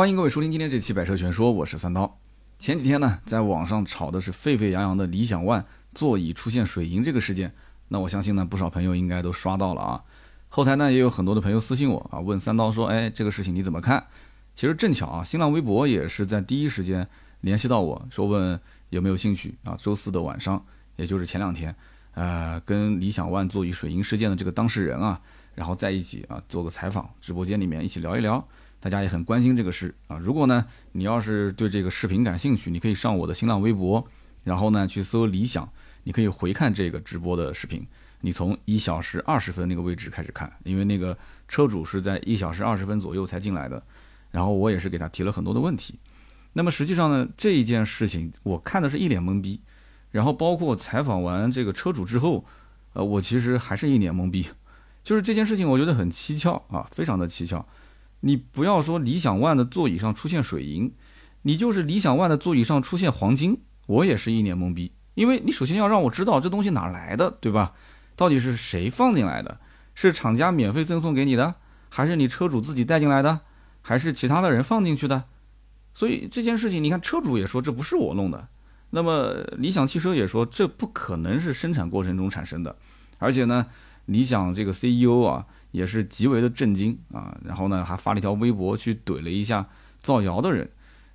欢迎各位收听今天这期《百车全说》，我是三刀。前几天呢，在网上炒的是沸沸扬扬的理想 ONE 座椅出现水银这个事件，那我相信呢，不少朋友应该都刷到了啊。后台呢，也有很多的朋友私信我啊，问三刀说：“哎，这个事情你怎么看？”其实正巧啊，新浪微博也是在第一时间联系到我说问有没有兴趣啊。周四的晚上，也就是前两天，呃，跟理想 ONE 座椅水银事件的这个当事人啊，然后在一起啊做个采访，直播间里面一起聊一聊。大家也很关心这个事啊。如果呢，你要是对这个视频感兴趣，你可以上我的新浪微博，然后呢去搜理想，你可以回看这个直播的视频。你从一小时二十分那个位置开始看，因为那个车主是在一小时二十分左右才进来的，然后我也是给他提了很多的问题。那么实际上呢，这一件事情我看的是一脸懵逼。然后包括采访完这个车主之后，呃，我其实还是一脸懵逼。就是这件事情，我觉得很蹊跷啊，非常的蹊跷。你不要说理想 ONE 的座椅上出现水银，你就是理想 ONE 的座椅上出现黄金，我也是一脸懵逼。因为你首先要让我知道这东西哪来的，对吧？到底是谁放进来的？是厂家免费赠送给你的，还是你车主自己带进来的，还是其他的人放进去的？所以这件事情，你看车主也说这不是我弄的，那么理想汽车也说这不可能是生产过程中产生的，而且呢，理想这个 CEO 啊。也是极为的震惊啊，然后呢，还发了一条微博去怼了一下造谣的人。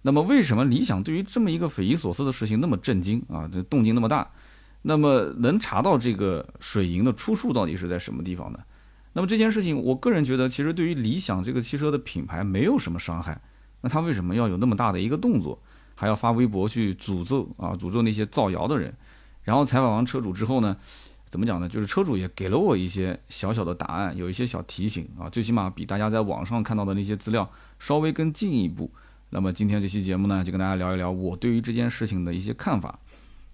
那么，为什么理想对于这么一个匪夷所思的事情那么震惊啊？这动静那么大？那么，能查到这个水银的出处到底是在什么地方呢？那么这件事情，我个人觉得，其实对于理想这个汽车的品牌没有什么伤害。那他为什么要有那么大的一个动作，还要发微博去诅咒啊？诅咒那些造谣的人？然后采访完车主之后呢？怎么讲呢？就是车主也给了我一些小小的答案，有一些小提醒啊，最起码比大家在网上看到的那些资料稍微更进一步。那么今天这期节目呢，就跟大家聊一聊我对于这件事情的一些看法。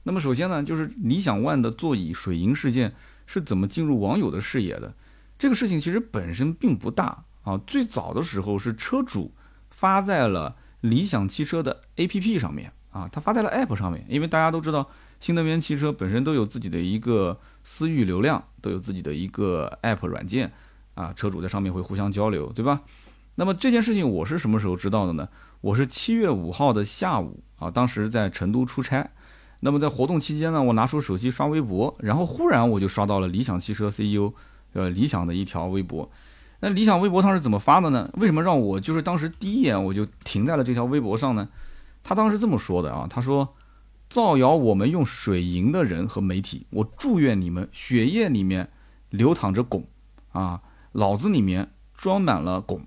那么首先呢，就是理想 ONE 的座椅水银事件是怎么进入网友的视野的？这个事情其实本身并不大啊，最早的时候是车主发在了理想汽车的 APP 上面啊，他发在了 APP 上面，因为大家都知道新能源汽车本身都有自己的一个。私域流量都有自己的一个 app 软件啊，车主在上面会互相交流，对吧？那么这件事情我是什么时候知道的呢？我是七月五号的下午啊，当时在成都出差。那么在活动期间呢，我拿出手机刷微博，然后忽然我就刷到了理想汽车 CEO 呃理想的一条微博。那理想微博上是怎么发的呢？为什么让我就是当时第一眼我就停在了这条微博上呢？他当时这么说的啊，他说。造谣我们用水银的人和媒体，我祝愿你们血液里面流淌着汞，啊，脑子里面装满了汞。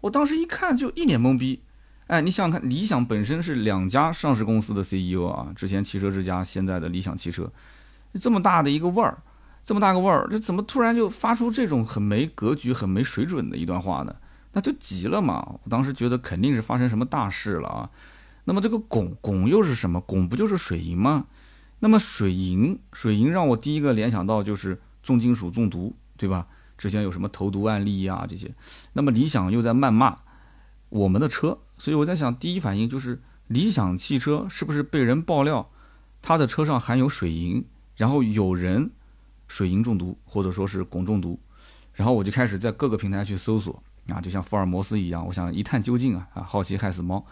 我当时一看就一脸懵逼。哎，你想想看，理想本身是两家上市公司的 CEO 啊，之前汽车之家，现在的理想汽车，这么大的一个味儿，这么大个味儿，这怎么突然就发出这种很没格局、很没水准的一段话呢？那就急了嘛。我当时觉得肯定是发生什么大事了啊。那么这个汞汞又是什么？汞不就是水银吗？那么水银水银让我第一个联想到就是重金属中毒，对吧？之前有什么投毒案例啊这些。那么理想又在谩骂我们的车，所以我在想，第一反应就是理想汽车是不是被人爆料，他的车上含有水银，然后有人水银中毒或者说是汞中毒，然后我就开始在各个平台去搜索啊，就像福尔摩斯一样，我想一探究竟啊啊，好奇害死猫。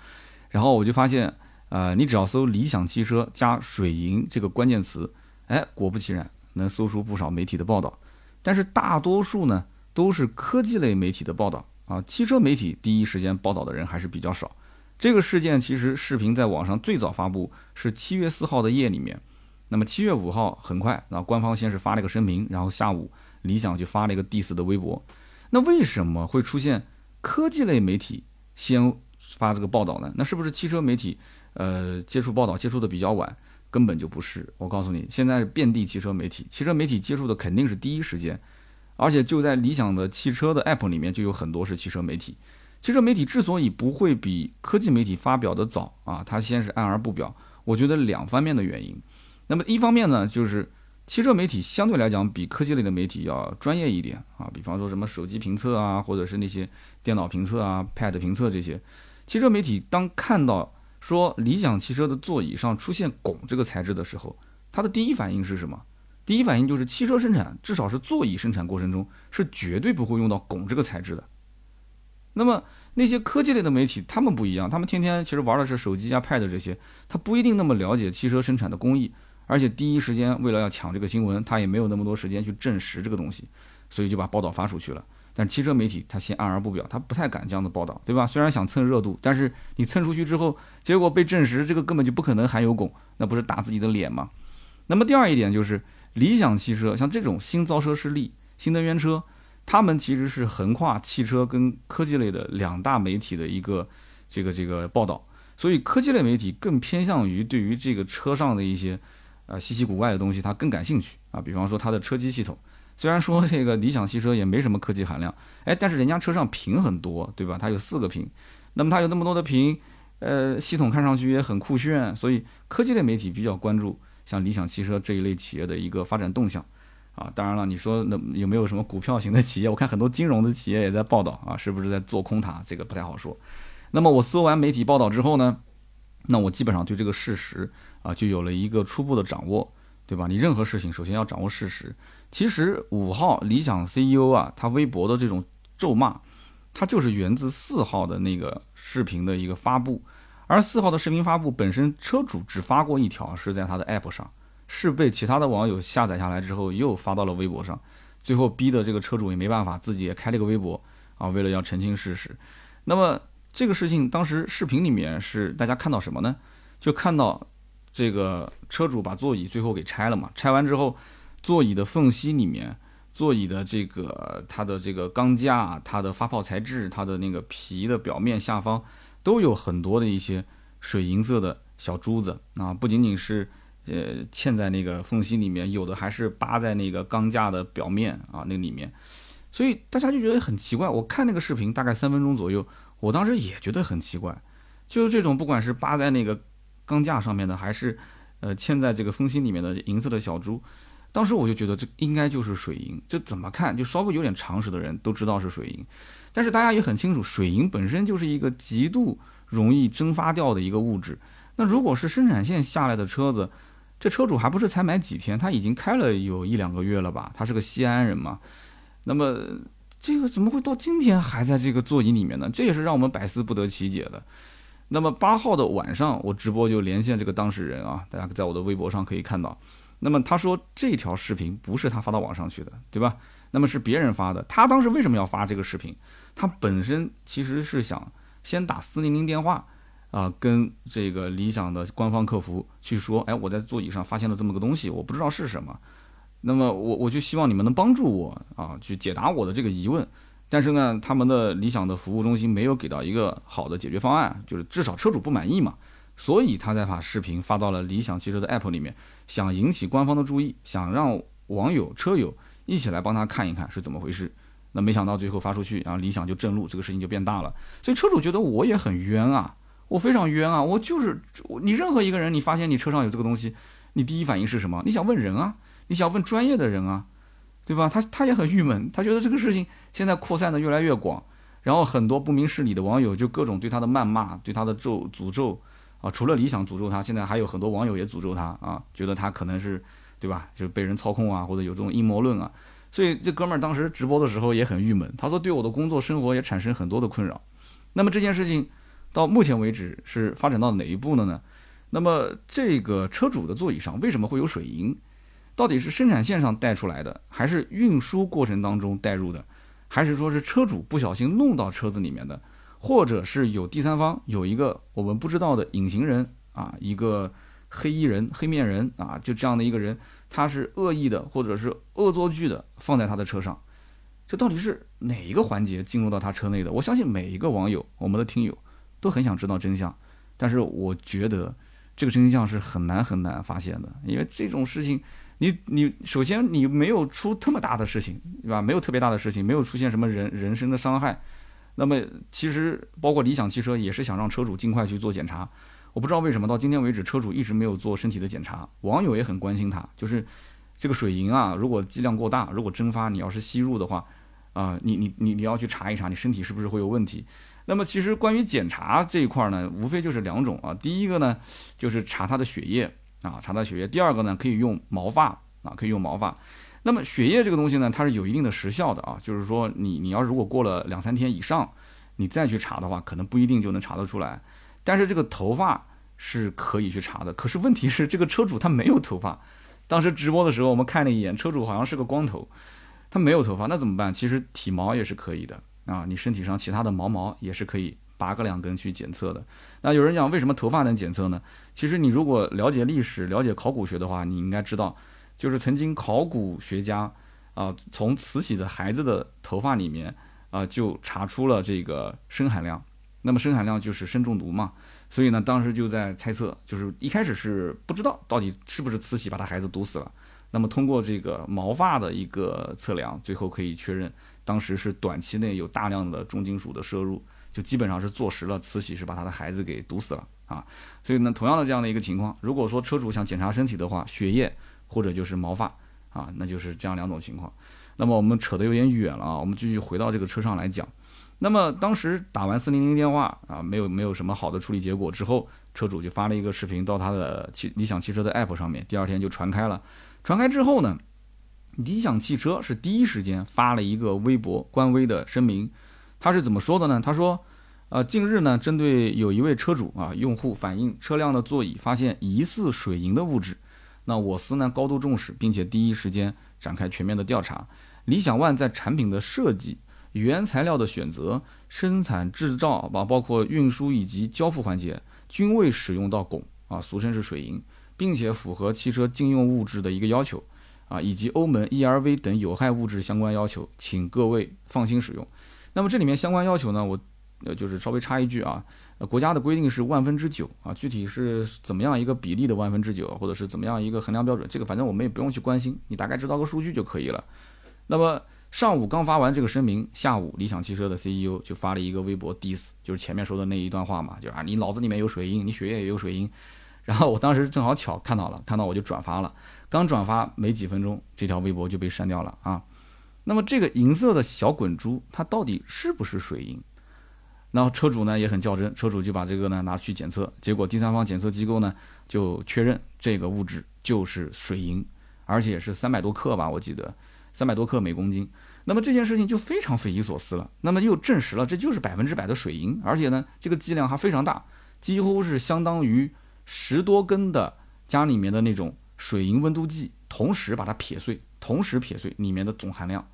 然后我就发现，呃，你只要搜“理想汽车加水银”这个关键词，哎，果不其然，能搜出不少媒体的报道。但是大多数呢，都是科技类媒体的报道啊，汽车媒体第一时间报道的人还是比较少。这个事件其实视频在网上最早发布是七月四号的夜里面，那么七月五号很快，那官方先是发了一个声明，然后下午理想就发了一个 diss 的微博。那为什么会出现科技类媒体先？发这个报道呢？那是不是汽车媒体，呃，接触报道接触的比较晚？根本就不是。我告诉你，现在遍地汽车媒体，汽车媒体接触的肯定是第一时间，而且就在理想的汽车的 app 里面就有很多是汽车媒体。汽车媒体之所以不会比科技媒体发表的早啊，它先是按而不表。我觉得两方面的原因。那么一方面呢，就是汽车媒体相对来讲比科技类的媒体要专业一点啊，比方说什么手机评测啊，或者是那些电脑评测啊、pad 评测这些。汽车媒体当看到说理想汽车的座椅上出现汞这个材质的时候，它的第一反应是什么？第一反应就是汽车生产，至少是座椅生产过程中是绝对不会用到汞这个材质的。那么那些科技类的媒体，他们不一样，他们天天其实玩的是手机啊、Pad 这些，他不一定那么了解汽车生产的工艺，而且第一时间为了要抢这个新闻，他也没有那么多时间去证实这个东西，所以就把报道发出去了。但汽车媒体他先按而不表，他不太敢这样的报道，对吧？虽然想蹭热度，但是你蹭出去之后，结果被证实这个根本就不可能含有汞，那不是打自己的脸吗？那么第二一点就是理想汽车，像这种新造车势力、新能源车。他们其实是横跨汽车跟科技类的两大媒体的一个这个这个报道，所以科技类媒体更偏向于对于这个车上的一些呃稀奇古怪的东西，它更感兴趣啊。比方说它的车机系统，虽然说这个理想汽车也没什么科技含量，哎，但是人家车上屏很多，对吧？它有四个屏，那么它有那么多的屏，呃，系统看上去也很酷炫，所以科技类媒体比较关注像理想汽车这一类企业的一个发展动向。啊，当然了，你说那有没有什么股票型的企业？我看很多金融的企业也在报道啊，是不是在做空它？这个不太好说。那么我搜完媒体报道之后呢，那我基本上对这个事实啊就有了一个初步的掌握，对吧？你任何事情首先要掌握事实。其实五号理想 CEO 啊，他微博的这种咒骂，他就是源自四号的那个视频的一个发布，而四号的视频发布本身车主只发过一条，是在他的 App 上。是被其他的网友下载下来之后，又发到了微博上，最后逼的这个车主也没办法，自己也开了个微博啊，为了要澄清事实。那么这个事情当时视频里面是大家看到什么呢？就看到这个车主把座椅最后给拆了嘛，拆完之后，座椅的缝隙里面，座椅的这个它的这个钢架、它的发泡材质、它的那个皮的表面下方，都有很多的一些水银色的小珠子啊，不仅仅是。呃，嵌在那个缝隙里面，有的还是扒在那个钢架的表面啊，那里面，所以大家就觉得很奇怪。我看那个视频大概三分钟左右，我当时也觉得很奇怪，就是这种不管是扒在那个钢架上面的，还是呃嵌在这个缝隙里面的银色的小珠，当时我就觉得这应该就是水银，这怎么看就稍微有点常识的人都知道是水银。但是大家也很清楚，水银本身就是一个极度容易蒸发掉的一个物质。那如果是生产线下来的车子，这车主还不是才买几天，他已经开了有一两个月了吧？他是个西安人嘛，那么这个怎么会到今天还在这个座椅里面呢？这也是让我们百思不得其解的。那么八号的晚上，我直播就连线这个当事人啊，大家在我的微博上可以看到。那么他说这条视频不是他发到网上去的，对吧？那么是别人发的。他当时为什么要发这个视频？他本身其实是想先打四零零电话。啊，跟这个理想的官方客服去说，哎，我在座椅上发现了这么个东西，我不知道是什么，那么我我就希望你们能帮助我啊，去解答我的这个疑问。但是呢，他们的理想的服务中心没有给到一个好的解决方案，就是至少车主不满意嘛，所以他才把视频发到了理想汽车的 app 里面，想引起官方的注意，想让网友车友一起来帮他看一看是怎么回事。那没想到最后发出去，然后理想就震怒，这个事情就变大了，所以车主觉得我也很冤啊。我非常冤啊！我就是你任何一个人，你发现你车上有这个东西，你第一反应是什么？你想问人啊，你想问专业的人啊，对吧？他他也很郁闷，他觉得这个事情现在扩散的越来越广，然后很多不明事理的网友就各种对他的谩骂，对他的咒诅咒啊。除了理想诅咒他，现在还有很多网友也诅咒他啊，觉得他可能是对吧？就是被人操控啊，或者有这种阴谋论啊。所以这哥们儿当时直播的时候也很郁闷，他说对我的工作生活也产生很多的困扰。那么这件事情。到目前为止是发展到哪一步了呢？那么这个车主的座椅上为什么会有水银？到底是生产线上带出来的，还是运输过程当中带入的，还是说是车主不小心弄到车子里面的，或者是有第三方有一个我们不知道的隐形人啊，一个黑衣人、黑面人啊，就这样的一个人，他是恶意的或者是恶作剧的放在他的车上，这到底是哪一个环节进入到他车内的？我相信每一个网友，我们的听友。都很想知道真相，但是我觉得这个真相是很难很难发现的，因为这种事情，你你首先你没有出这么大的事情，对吧？没有特别大的事情，没有出现什么人人身的伤害，那么其实包括理想汽车也是想让车主尽快去做检查，我不知道为什么到今天为止车主一直没有做身体的检查，网友也很关心他，就是这个水银啊，如果剂量过大，如果蒸发，你要是吸入的话，啊，你你你你要去查一查，你身体是不是会有问题？那么其实关于检查这一块呢，无非就是两种啊。第一个呢，就是查他的血液啊，查他血液。第二个呢，可以用毛发啊，可以用毛发。那么血液这个东西呢，它是有一定的时效的啊，就是说你你要如果过了两三天以上，你再去查的话，可能不一定就能查得出来。但是这个头发是可以去查的，可是问题是这个车主他没有头发。当时直播的时候，我们看了一眼，车主好像是个光头，他没有头发，那怎么办？其实体毛也是可以的啊，你身体上其他的毛毛也是可以拔个两根去检测的。那有人讲为什么头发能检测呢？其实你如果了解历史、了解考古学的话，你应该知道，就是曾经考古学家啊，从慈禧的孩子的头发里面啊，就查出了这个砷含量。那么砷含量就是砷中毒嘛，所以呢，当时就在猜测，就是一开始是不知道到底是不是慈禧把他孩子毒死了。那么通过这个毛发的一个测量，最后可以确认，当时是短期内有大量的重金属的摄入，就基本上是坐实了慈禧是把他的孩子给毒死了啊。所以呢，同样的这样的一个情况，如果说车主想检查身体的话，血液或者就是毛发啊，那就是这样两种情况。那么我们扯得有点远了啊，我们继续回到这个车上来讲。那么当时打完四零零电话啊，没有没有什么好的处理结果之后，车主就发了一个视频到他的汽理想汽车的 app 上面，第二天就传开了。传开之后呢，理想汽车是第一时间发了一个微博官微的声明，他是怎么说的呢？他说，呃，近日呢，针对有一位车主啊用户反映车辆的座椅发现疑似水银的物质，那我司呢高度重视，并且第一时间展开全面的调查。理想 ONE 在产品的设计。原材料的选择、生产制造，包括运输以及交付环节，均未使用到汞啊，俗称是水银，并且符合汽车禁用物质的一个要求啊，以及欧盟 ERV 等有害物质相关要求，请各位放心使用。那么这里面相关要求呢，我呃就是稍微插一句啊，国家的规定是万分之九啊，具体是怎么样一个比例的万分之九，或者是怎么样一个衡量标准，这个反正我们也不用去关心，你大概知道个数据就可以了。那么。上午刚发完这个声明，下午理想汽车的 CEO 就发了一个微博 diss，就是前面说的那一段话嘛，就是啊，你脑子里面有水银，你血液也有水银。然后我当时正好巧看到了，看到我就转发了，刚转发没几分钟，这条微博就被删掉了啊。那么这个银色的小滚珠，它到底是不是水银？然后车主呢也很较真，车主就把这个呢拿去检测，结果第三方检测机构呢就确认这个物质就是水银，而且是三百多克吧，我记得。三百多克每公斤，那么这件事情就非常匪夷所思了。那么又证实了这就是百分之百的水银，而且呢，这个剂量还非常大，几乎是相当于十多根的家里面的那种水银温度计，同时把它撇碎，同时撇碎里面的总含量。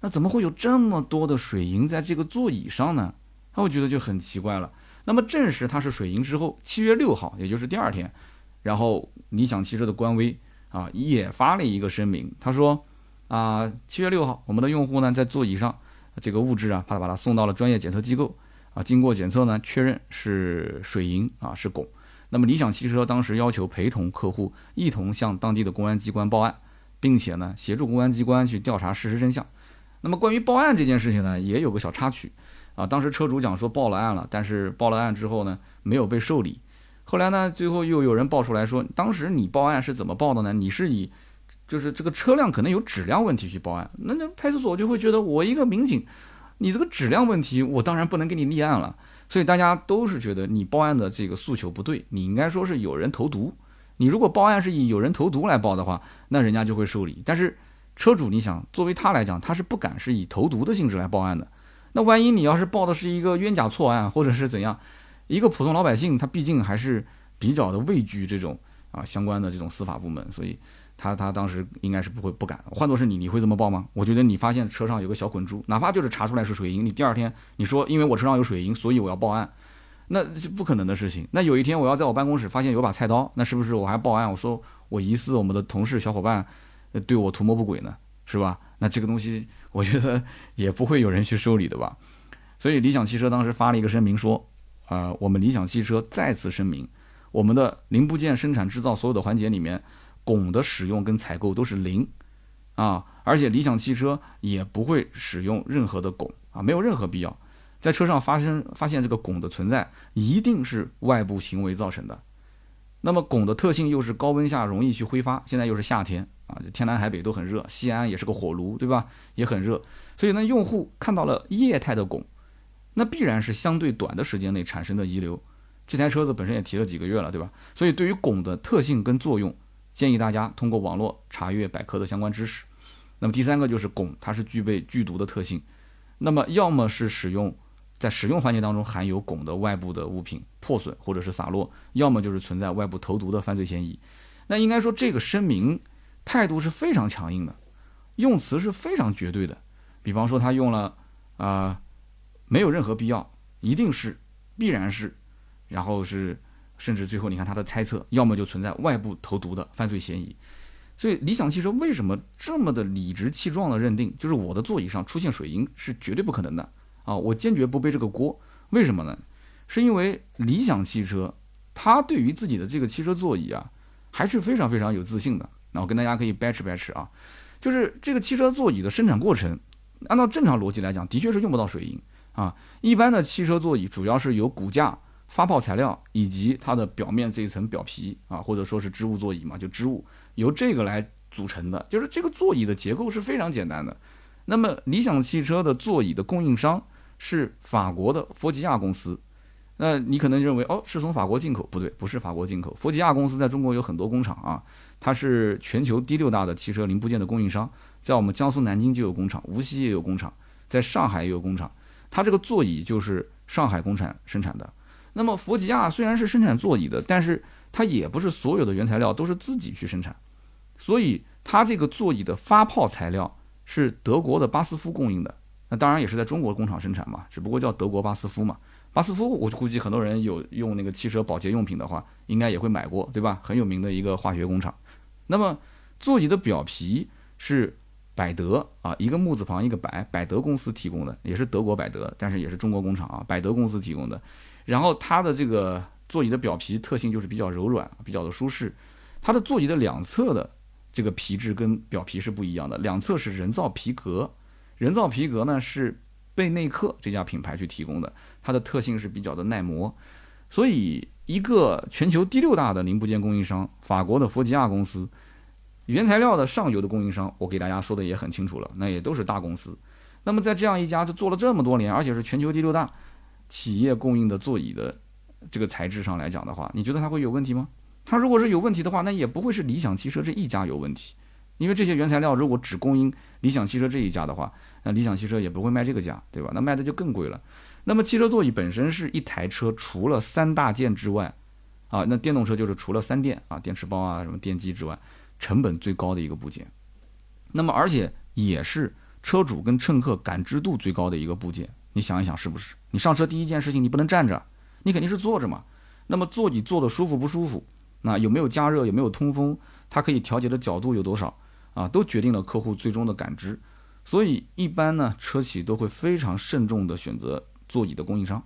那怎么会有这么多的水银在这个座椅上呢？那我觉得就很奇怪了。那么证实它是水银之后，七月六号，也就是第二天，然后理想汽车的官微啊也发了一个声明，他说。啊，七月六号，我们的用户呢在座椅上这个物质啊，他把它送到了专业检测机构啊，经过检测呢，确认是水银啊，是汞。那么理想汽车当时要求陪同客户一同向当地的公安机关报案，并且呢协助公安机关去调查事实真相。那么关于报案这件事情呢，也有个小插曲啊，当时车主讲说报了案了，但是报了案之后呢，没有被受理。后来呢，最后又有人报出来说，当时你报案是怎么报的呢？你是以就是这个车辆可能有质量问题去报案，那那派出所就会觉得我一个民警，你这个质量问题，我当然不能给你立案了。所以大家都是觉得你报案的这个诉求不对，你应该说是有人投毒。你如果报案是以有人投毒来报的话，那人家就会受理。但是车主，你想作为他来讲，他是不敢是以投毒的性质来报案的。那万一你要是报的是一个冤假错案，或者是怎样，一个普通老百姓他毕竟还是比较的畏惧这种啊相关的这种司法部门，所以。他他当时应该是不会不敢，换作是你，你会这么报吗？我觉得你发现车上有个小滚珠，哪怕就是查出来是水银，你第二天你说因为我车上有水银，所以我要报案，那是不可能的事情。那有一天我要在我办公室发现有把菜刀，那是不是我还报案？我说我疑似我们的同事小伙伴对我图谋不轨呢，是吧？那这个东西我觉得也不会有人去受理的吧。所以理想汽车当时发了一个声明说，呃，我们理想汽车再次声明，我们的零部件生产制造所有的环节里面。汞的使用跟采购都是零，啊，而且理想汽车也不会使用任何的汞啊，没有任何必要。在车上发生发现这个汞的存在，一定是外部行为造成的。那么汞的特性又是高温下容易去挥发，现在又是夏天啊，天南海北都很热，西安也是个火炉，对吧？也很热，所以呢，用户看到了液态的汞，那必然是相对短的时间内产生的遗留。这台车子本身也提了几个月了，对吧？所以对于汞的特性跟作用。建议大家通过网络查阅百科的相关知识。那么第三个就是汞，它是具备剧毒的特性。那么要么是使用在使用环节当中含有汞的外部的物品破损或者是洒落，要么就是存在外部投毒的犯罪嫌疑。那应该说这个声明态度是非常强硬的，用词是非常绝对的。比方说他用了啊，没有任何必要，一定是，必然是，然后是，甚至最后你看他的猜测，要么就存在外部投毒的犯罪嫌疑。所以理想汽车为什么这么的理直气壮的认定，就是我的座椅上出现水银是绝对不可能的。啊，我坚决不背这个锅。为什么呢？是因为理想汽车，它对于自己的这个汽车座椅啊，还是非常非常有自信的。那我跟大家可以掰扯掰扯啊，就是这个汽车座椅的生产过程，按照正常逻辑来讲，的确是用不到水银啊。一般的汽车座椅主要是由骨架、发泡材料以及它的表面这一层表皮啊，或者说是织物座椅嘛，就织物由这个来组成的。就是这个座椅的结构是非常简单的。那么理想汽车的座椅的供应商。是法国的弗吉亚公司，那你可能认为哦是从法国进口，不对，不是法国进口。弗吉亚公司在中国有很多工厂啊，它是全球第六大的汽车零部件的供应商，在我们江苏南京就有工厂，无锡也有工厂，在上海也有工厂。它这个座椅就是上海工厂生产的。那么弗吉亚虽然是生产座椅的，但是它也不是所有的原材料都是自己去生产，所以它这个座椅的发泡材料是德国的巴斯夫供应的。那当然也是在中国工厂生产嘛，只不过叫德国巴斯夫嘛。巴斯夫，我估计很多人有用那个汽车保洁用品的话，应该也会买过，对吧？很有名的一个化学工厂。那么座椅的表皮是百德啊，一个木字旁一个百，百德公司提供的，也是德国百德，但是也是中国工厂啊，百德公司提供的。然后它的这个座椅的表皮特性就是比较柔软，比较的舒适。它的座椅的两侧的这个皮质跟表皮是不一样的，两侧是人造皮革。人造皮革呢是贝内克这家品牌去提供的，它的特性是比较的耐磨，所以一个全球第六大的零部件供应商，法国的弗吉亚公司，原材料的上游的供应商，我给大家说的也很清楚了，那也都是大公司。那么在这样一家就做了这么多年，而且是全球第六大企业供应的座椅的这个材质上来讲的话，你觉得它会有问题吗？它如果是有问题的话，那也不会是理想汽车这一家有问题，因为这些原材料如果只供应理想汽车这一家的话。那理想汽车也不会卖这个价，对吧？那卖的就更贵了。那么汽车座椅本身是一台车除了三大件之外，啊，那电动车就是除了三电啊，电池包啊，什么电机之外，成本最高的一个部件。那么而且也是车主跟乘客感知度最高的一个部件。你想一想是不是？你上车第一件事情你不能站着，你肯定是坐着嘛。那么座椅坐的舒服不舒服？那有没有加热？有没有通风？它可以调节的角度有多少？啊，都决定了客户最终的感知。所以一般呢，车企都会非常慎重地选择座椅的供应商。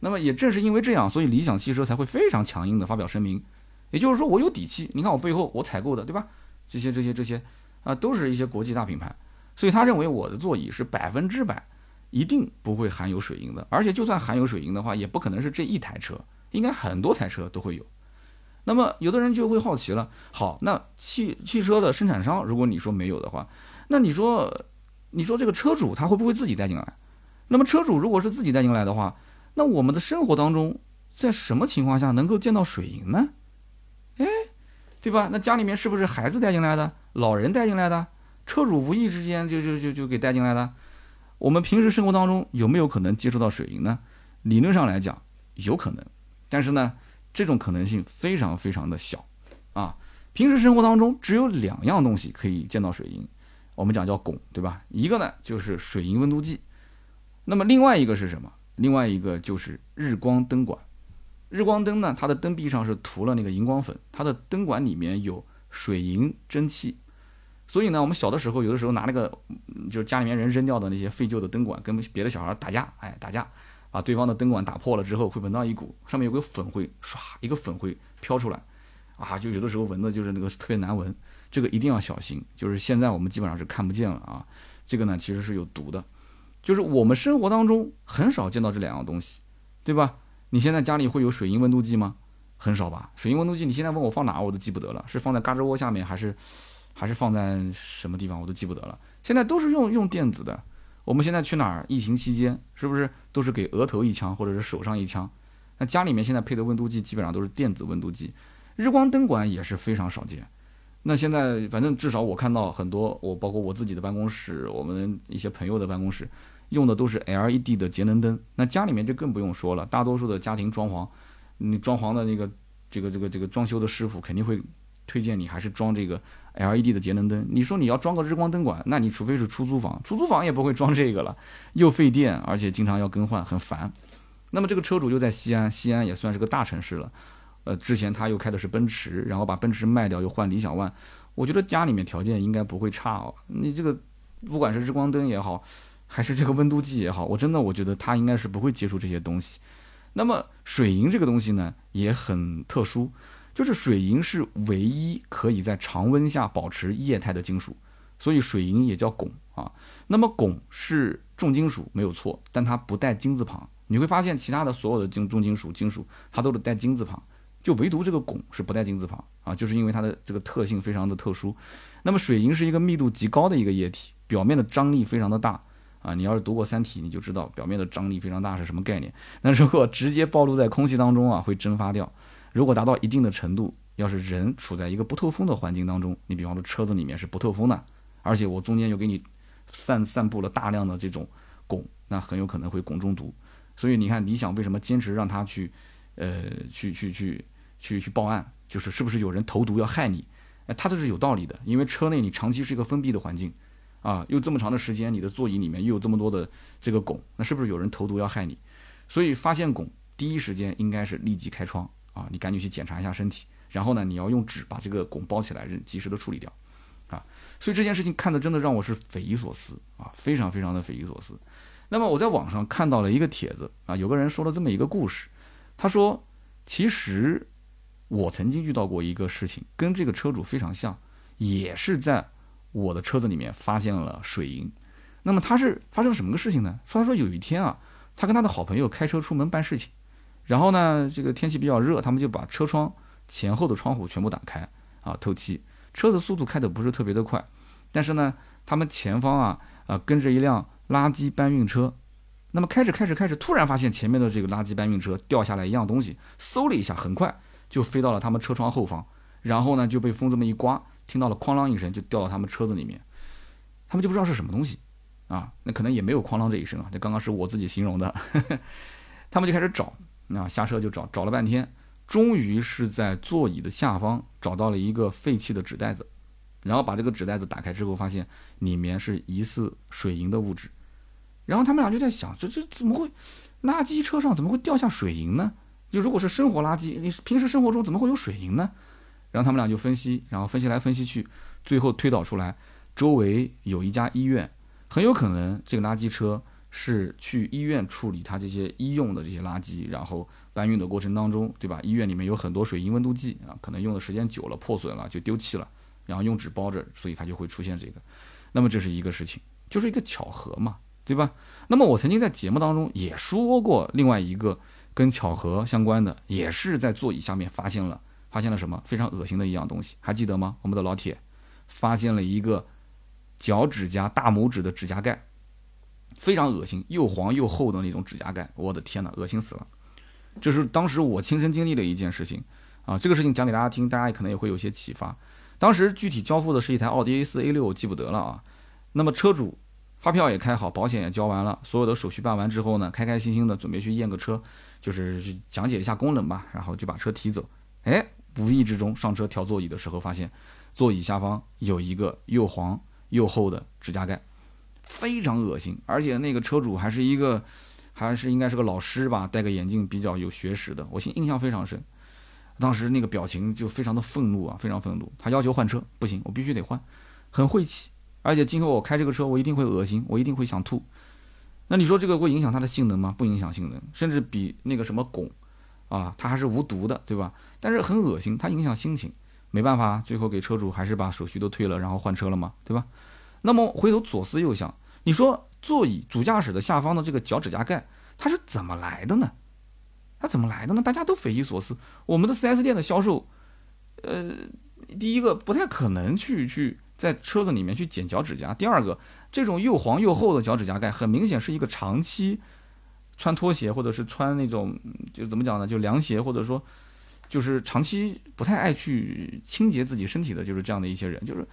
那么也正是因为这样，所以理想汽车才会非常强硬地发表声明。也就是说，我有底气。你看我背后我采购的，对吧？这些这些这些啊，都是一些国际大品牌。所以他认为我的座椅是百分之百一定不会含有水银的。而且就算含有水银的话，也不可能是这一台车，应该很多台车都会有。那么有的人就会好奇了：好，那汽汽车的生产商，如果你说没有的话，那你说？你说这个车主他会不会自己带进来？那么车主如果是自己带进来的话，那我们的生活当中在什么情况下能够见到水银呢？哎，对吧？那家里面是不是孩子带进来的，老人带进来的，车主无意之间就就就就给带进来的？我们平时生活当中有没有可能接触到水银呢？理论上来讲有可能，但是呢，这种可能性非常非常的小啊。平时生活当中只有两样东西可以见到水银。我们讲叫汞，对吧？一个呢就是水银温度计，那么另外一个是什么？另外一个就是日光灯管。日光灯呢，它的灯壁上是涂了那个荧光粉，它的灯管里面有水银蒸汽。所以呢，我们小的时候有的时候拿那个，就是家里面人扔掉的那些废旧的灯管，跟别的小孩打架，哎，打架，把对方的灯管打破了之后，会闻到一股上面有个粉会唰一个粉会飘出来，啊，就有的时候闻的就是那个特别难闻。这个一定要小心，就是现在我们基本上是看不见了啊。这个呢其实是有毒的，就是我们生活当中很少见到这两样东西，对吧？你现在家里会有水银温度计吗？很少吧。水银温度计你现在问我放哪，我都记不得了，是放在嘎吱窝下面，还是还是放在什么地方，我都记不得了。现在都是用用电子的。我们现在去哪儿？疫情期间是不是都是给额头一枪或者是手上一枪？那家里面现在配的温度计基本上都是电子温度计，日光灯管也是非常少见。那现在反正至少我看到很多，我包括我自己的办公室，我们一些朋友的办公室，用的都是 LED 的节能灯。那家里面就更不用说了，大多数的家庭装潢，你装潢的那个这个这个这个装修的师傅肯定会推荐你还是装这个 LED 的节能灯。你说你要装个日光灯管，那你除非是出租房，出租房也不会装这个了，又费电，而且经常要更换，很烦。那么这个车主又在西安，西安也算是个大城市了。呃，之前他又开的是奔驰，然后把奔驰卖掉，又换理想 ONE。我觉得家里面条件应该不会差哦。你这个不管是日光灯也好，还是这个温度计也好，我真的我觉得他应该是不会接触这些东西。那么水银这个东西呢，也很特殊，就是水银是唯一可以在常温下保持液态的金属，所以水银也叫汞啊。那么汞是重金属没有错，但它不带金字旁。你会发现其他的所有的金重金属金属，它都是带金字旁。就唯独这个汞是不带金字旁啊，就是因为它的这个特性非常的特殊。那么水银是一个密度极高的一个液体，表面的张力非常的大啊。你要是读过《三体》，你就知道表面的张力非常大是什么概念。那如果直接暴露在空气当中啊，会蒸发掉。如果达到一定的程度，要是人处在一个不透风的环境当中，你比方说车子里面是不透风的，而且我中间又给你散散布了大量的这种汞，那很有可能会汞中毒。所以你看，理想为什么坚持让他去，呃，去去去。去去报案，就是是不是有人投毒要害你？哎，他这是有道理的，因为车内你长期是一个封闭的环境，啊，又这么长的时间，你的座椅里面又有这么多的这个汞，那是不是有人投毒要害你？所以发现汞，第一时间应该是立即开窗啊，你赶紧去检查一下身体，然后呢，你要用纸把这个汞包起来，及时的处理掉，啊，所以这件事情看的真的让我是匪夷所思啊，非常非常的匪夷所思。那么我在网上看到了一个帖子啊，有个人说了这么一个故事，他说其实。我曾经遇到过一个事情，跟这个车主非常像，也是在我的车子里面发现了水银。那么他是发生什么个事情呢？说他说有一天啊，他跟他的好朋友开车出门办事情，然后呢，这个天气比较热，他们就把车窗前后的窗户全部打开啊透气。车子速度开的不是特别的快，但是呢，他们前方啊啊跟着一辆垃圾搬运车。那么开着开着开着，突然发现前面的这个垃圾搬运车掉下来一样东西，嗖了一下，很快。就飞到了他们车窗后方，然后呢就被风这么一刮，听到了哐啷一声，就掉到他们车子里面。他们就不知道是什么东西啊，那可能也没有哐啷这一声啊，这刚刚是我自己形容的。他们就开始找，那下车就找，找了半天，终于是在座椅的下方找到了一个废弃的纸袋子，然后把这个纸袋子打开之后，发现里面是疑似水银的物质。然后他们俩就在想，这这怎么会，垃圾车上怎么会掉下水银呢？就如果是生活垃圾，你平时生活中怎么会有水银呢？然后他们俩就分析，然后分析来分析去，最后推导出来，周围有一家医院，很有可能这个垃圾车是去医院处理它这些医用的这些垃圾，然后搬运的过程当中，对吧？医院里面有很多水银温度计啊，可能用的时间久了破损了就丢弃了，然后用纸包着，所以它就会出现这个。那么这是一个事情，就是一个巧合嘛，对吧？那么我曾经在节目当中也说过另外一个。跟巧合相关的，也是在座椅下面发现了，发现了什么非常恶心的一样东西，还记得吗？我们的老铁发现了一个脚趾甲大拇指的指甲盖，非常恶心，又黄又厚的那种指甲盖，我的天哪，恶心死了！这是当时我亲身经历的一件事情啊，这个事情讲给大家听，大家可能也会有些启发。当时具体交付的是一台奥迪 A 四 A 六，我记不得了啊。那么车主发票也开好，保险也交完了，所有的手续办完之后呢，开开心心的准备去验个车。就是讲解一下功能吧，然后就把车提走。哎，无意之中上车调座椅的时候，发现座椅下方有一个又黄又厚的指甲盖，非常恶心。而且那个车主还是一个，还是应该是个老师吧，戴个眼镜，比较有学识的。我印印象非常深，当时那个表情就非常的愤怒啊，非常愤怒。他要求换车，不行，我必须得换，很晦气。而且今后我开这个车，我一定会恶心，我一定会想吐。那你说这个会影响它的性能吗？不影响性能，甚至比那个什么汞，啊，它还是无毒的，对吧？但是很恶心，它影响心情，没办法，最后给车主还是把手续都退了，然后换车了嘛，对吧？那么回头左思右想，你说座椅主驾驶的下方的这个脚趾甲盖，它是怎么来的呢？它怎么来的呢？大家都匪夷所思。我们的 4S 店的销售，呃，第一个不太可能去去在车子里面去剪脚趾甲，第二个。这种又黄又厚的脚趾甲盖，很明显是一个长期穿拖鞋或者是穿那种就怎么讲呢？就凉鞋，或者说就是长期不太爱去清洁自己身体的，就是这样的一些人。就是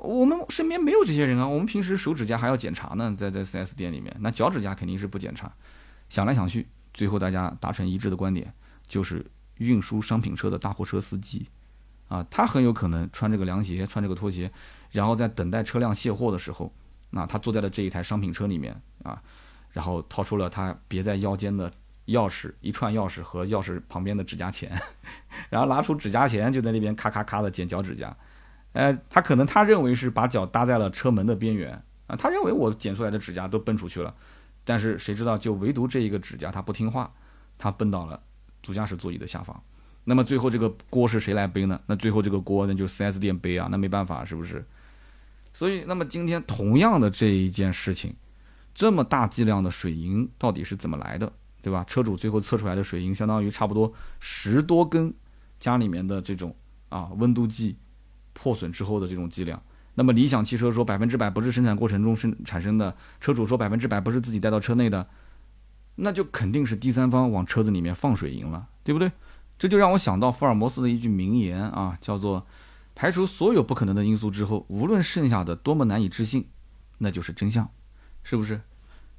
我们身边没有这些人啊，我们平时手指甲还要检查呢，在在 4S 店里面，那脚趾甲肯定是不检查。想来想去，最后大家达成一致的观点，就是运输商品车的大货车司机，啊，他很有可能穿这个凉鞋，穿这个拖鞋，然后在等待车辆卸货的时候，那他坐在了这一台商品车里面啊，然后掏出了他别在腰间的钥匙，一串钥匙和钥匙旁边的指甲钳，然后拿出指甲钳就在那边咔咔咔的剪脚趾甲。呃，他可能他认为是把脚搭在了车门的边缘啊，他认为我剪出来的指甲都奔出去了，但是谁知道就唯独这一个指甲他不听话，他奔到了主驾驶座椅的下方。那么最后这个锅是谁来背呢？那最后这个锅那就 4S 店背啊，那没办法是不是？所以那么今天同样的这一件事情，这么大剂量的水银到底是怎么来的，对吧？车主最后测出来的水银相当于差不多十多根家里面的这种啊温度计。破损之后的这种剂量，那么理想汽车说百分之百不是生产过程中生产生的，车主说百分之百不是自己带到车内的，那就肯定是第三方往车子里面放水银了，对不对？这就让我想到福尔摩斯的一句名言啊，叫做“排除所有不可能的因素之后，无论剩下的多么难以置信，那就是真相”，是不是？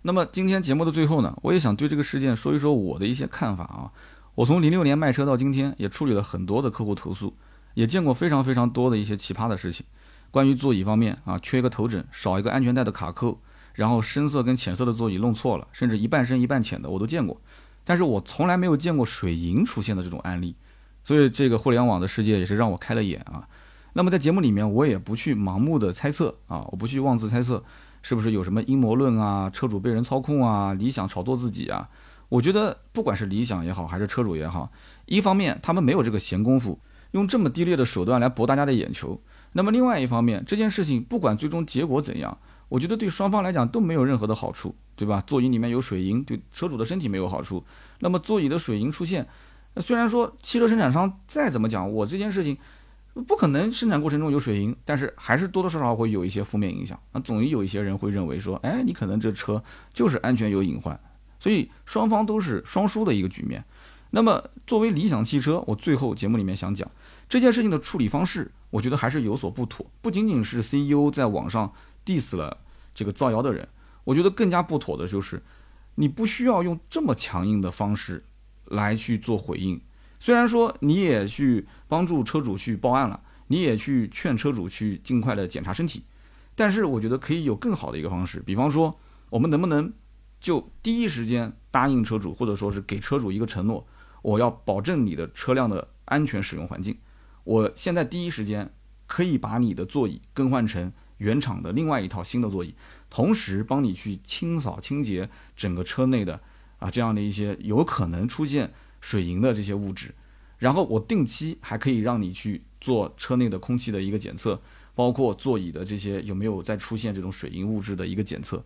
那么今天节目的最后呢，我也想对这个事件说一说我的一些看法啊。我从零六年卖车到今天，也处理了很多的客户投诉。也见过非常非常多的一些奇葩的事情，关于座椅方面啊，缺一个头枕，少一个安全带的卡扣，然后深色跟浅色的座椅弄错了，甚至一半深一半浅的我都见过，但是我从来没有见过水银出现的这种案例，所以这个互联网的世界也是让我开了眼啊。那么在节目里面，我也不去盲目的猜测啊，我不去妄自猜测是不是有什么阴谋论啊，车主被人操控啊，理想炒作自己啊。我觉得不管是理想也好，还是车主也好，一方面他们没有这个闲工夫。用这么低劣的手段来博大家的眼球，那么另外一方面，这件事情不管最终结果怎样，我觉得对双方来讲都没有任何的好处，对吧？座椅里面有水银，对车主的身体没有好处。那么座椅的水银出现，虽然说汽车生产商再怎么讲，我这件事情不可能生产过程中有水银，但是还是多多少少会有一些负面影响。那总有一些人会认为说，哎，你可能这车就是安全有隐患，所以双方都是双输的一个局面。那么，作为理想汽车，我最后节目里面想讲这件事情的处理方式，我觉得还是有所不妥。不仅仅是 CEO 在网上 diss 了这个造谣的人，我觉得更加不妥的就是，你不需要用这么强硬的方式来去做回应。虽然说你也去帮助车主去报案了，你也去劝车主去尽快的检查身体，但是我觉得可以有更好的一个方式，比方说，我们能不能就第一时间答应车主，或者说是给车主一个承诺。我要保证你的车辆的安全使用环境。我现在第一时间可以把你的座椅更换成原厂的另外一套新的座椅，同时帮你去清扫清洁整个车内的啊这样的一些有可能出现水银的这些物质。然后我定期还可以让你去做车内的空气的一个检测，包括座椅的这些有没有再出现这种水银物质的一个检测。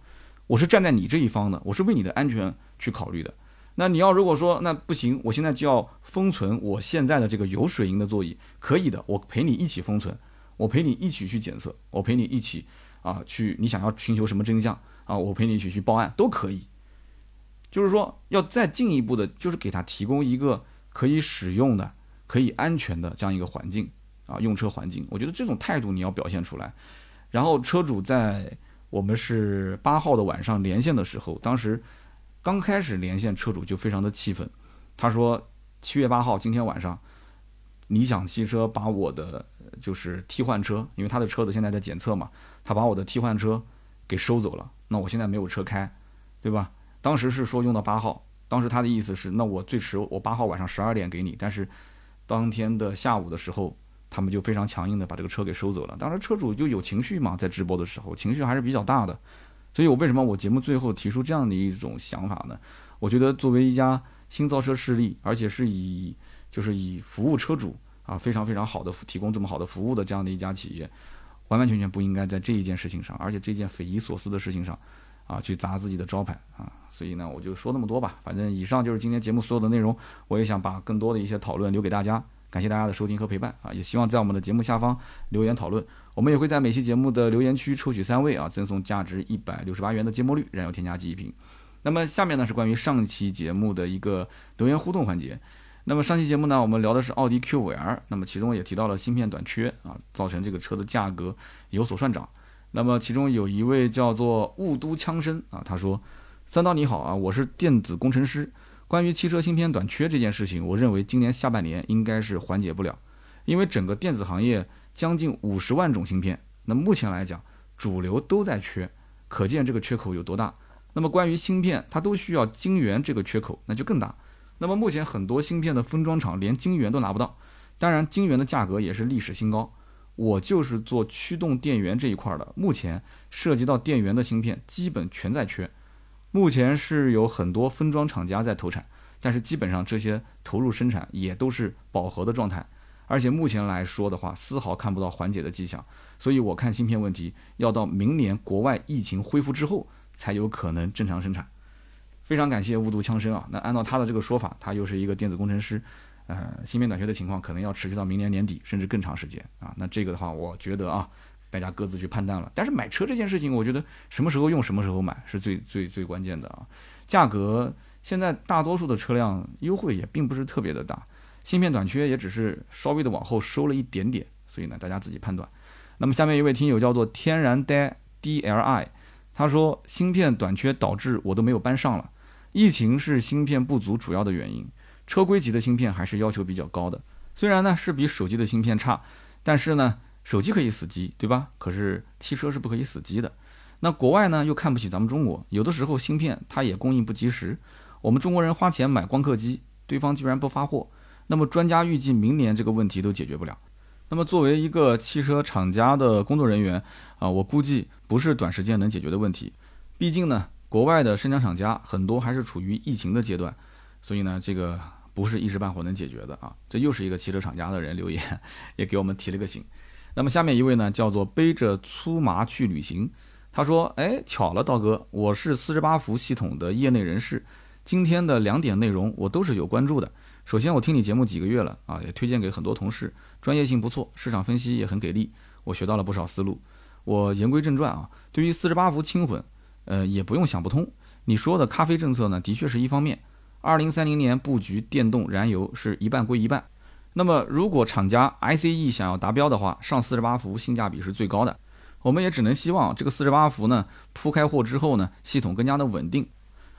我是站在你这一方的，我是为你的安全去考虑的。那你要如果说那不行，我现在就要封存我现在的这个有水银的座椅，可以的，我陪你一起封存，我陪你一起去检测，我陪你一起啊去，你想要寻求什么真相啊，我陪你一起去报案都可以。就是说要再进一步的，就是给他提供一个可以使用的、可以安全的这样一个环境啊，用车环境。我觉得这种态度你要表现出来。然后车主在我们是八号的晚上连线的时候，当时。刚开始连线车主就非常的气愤，他说七月八号今天晚上，理想汽车把我的就是替换车，因为他的车子现在在检测嘛，他把我的替换车给收走了，那我现在没有车开，对吧？当时是说用到八号，当时他的意思是，那我最迟我八号晚上十二点给你，但是当天的下午的时候，他们就非常强硬的把这个车给收走了。当时车主就有情绪嘛，在直播的时候情绪还是比较大的。所以，我为什么我节目最后提出这样的一种想法呢？我觉得作为一家新造车势力，而且是以就是以服务车主啊非常非常好的提供这么好的服务的这样的一家企业，完完全全不应该在这一件事情上，而且这件匪夷所思的事情上啊去砸自己的招牌啊。所以呢，我就说那么多吧。反正以上就是今天节目所有的内容，我也想把更多的一些讨论留给大家。感谢大家的收听和陪伴啊！也希望在我们的节目下方留言讨论。我们也会在每期节目的留言区抽取三位啊，赠送价值一百六十八元的芥末绿燃油添加剂一瓶。那么下面呢是关于上期节目的一个留言互动环节。那么上期节目呢，我们聊的是奥迪 Q 五 L，那么其中也提到了芯片短缺啊，造成这个车的价格有所上涨。那么其中有一位叫做雾都枪声啊，他说：“三刀你好啊，我是电子工程师。关于汽车芯片短缺这件事情，我认为今年下半年应该是缓解不了，因为整个电子行业将近五十万种芯片，那目前来讲主流都在缺，可见这个缺口有多大。那么关于芯片，它都需要晶圆这个缺口，那就更大。”那么目前很多芯片的封装厂连晶圆都拿不到，当然晶圆的价格也是历史新高。我就是做驱动电源这一块的，目前涉及到电源的芯片基本全在缺。目前是有很多分装厂家在投产，但是基本上这些投入生产也都是饱和的状态，而且目前来说的话，丝毫看不到缓解的迹象。所以我看芯片问题要到明年国外疫情恢复之后才有可能正常生产。非常感谢雾都枪声啊！那按照他的这个说法，他又是一个电子工程师，呃，芯片短缺的情况可能要持续到明年年底，甚至更长时间啊。那这个的话，我觉得啊，大家各自去判断了。但是买车这件事情，我觉得什么时候用什么时候买是最最最关键的啊。价格现在大多数的车辆优惠也并不是特别的大，芯片短缺也只是稍微的往后收了一点点，所以呢，大家自己判断。那么下面一位听友叫做天然呆 D L I，他说芯片短缺导致我都没有班上了。疫情是芯片不足主要的原因，车规级的芯片还是要求比较高的。虽然呢是比手机的芯片差，但是呢手机可以死机，对吧？可是汽车是不可以死机的。那国外呢又看不起咱们中国，有的时候芯片它也供应不及时。我们中国人花钱买光刻机，对方居然不发货。那么专家预计明年这个问题都解决不了。那么作为一个汽车厂家的工作人员啊，我估计不是短时间能解决的问题。毕竟呢。国外的生产厂家很多还是处于疫情的阶段，所以呢，这个不是一时半会能解决的啊。这又是一个汽车厂家的人留言，也给我们提了个醒。那么下面一位呢，叫做背着粗麻去旅行，他说：“哎，巧了，道哥，我是四十八伏系统的业内人士，今天的两点内容我都是有关注的。首先，我听你节目几个月了啊，也推荐给很多同事，专业性不错，市场分析也很给力，我学到了不少思路。我言归正传啊，对于四十八伏轻混。”呃，也不用想不通。你说的咖啡政策呢，的确是一方面。二零三零年布局电动燃油是一半归一半。那么，如果厂家 ICE 想要达标的话，上四十八伏性价比是最高的。我们也只能希望这个四十八伏呢铺开货之后呢，系统更加的稳定。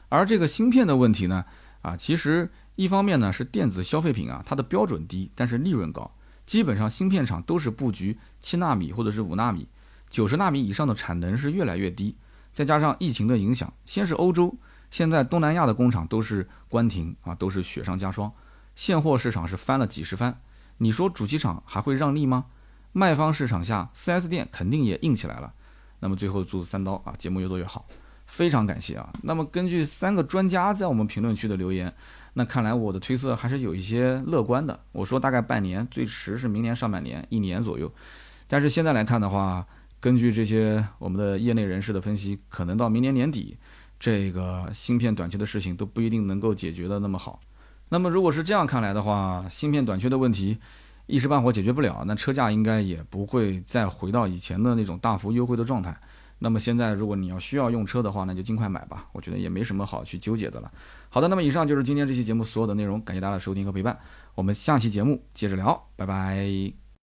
而这个芯片的问题呢，啊，其实一方面呢是电子消费品啊，它的标准低，但是利润高。基本上芯片厂都是布局七纳米或者是五纳米，九十纳米以上的产能是越来越低。再加上疫情的影响，先是欧洲，现在东南亚的工厂都是关停啊，都是雪上加霜，现货市场是翻了几十番。你说主机厂还会让利吗？卖方市场下，4S 店肯定也硬起来了。那么最后祝三刀啊，节目越做越好，非常感谢啊。那么根据三个专家在我们评论区的留言，那看来我的推测还是有一些乐观的。我说大概半年，最迟是明年上半年，一年左右。但是现在来看的话，根据这些我们的业内人士的分析，可能到明年年底，这个芯片短缺的事情都不一定能够解决的那么好。那么如果是这样看来的话，芯片短缺的问题一时半会解决不了，那车价应该也不会再回到以前的那种大幅优惠的状态。那么现在如果你要需要用车的话，那就尽快买吧。我觉得也没什么好去纠结的了。好的，那么以上就是今天这期节目所有的内容，感谢大家的收听和陪伴。我们下期节目接着聊，拜拜。